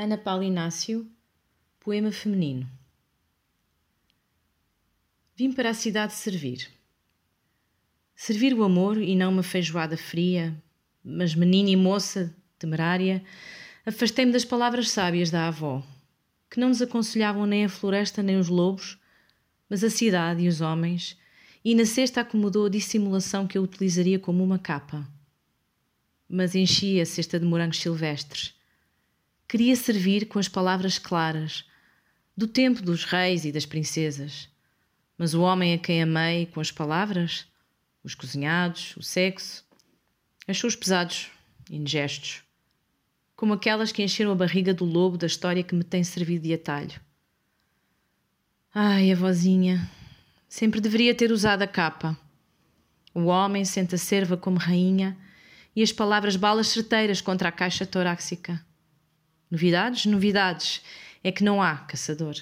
Ana Paula Inácio, Poema Feminino. Vim para a cidade servir. Servir o amor e não uma feijoada fria, mas menina e moça, temerária, afastei-me das palavras sábias da avó, que não nos aconselhavam nem a floresta nem os lobos, mas a cidade e os homens, e na cesta acomodou a dissimulação que eu utilizaria como uma capa. Mas enchi a cesta de morangos silvestres queria servir com as palavras claras, do tempo dos reis e das princesas. Mas o homem a quem amei com as palavras, os cozinhados, o sexo, achou-os pesados, indigestos, como aquelas que encheram a barriga do lobo da história que me tem servido de atalho. Ai, a vozinha, sempre deveria ter usado a capa. O homem sente a serva como rainha e as palavras balas certeiras contra a caixa torácica. Novidades? Novidades. É que não há caçador.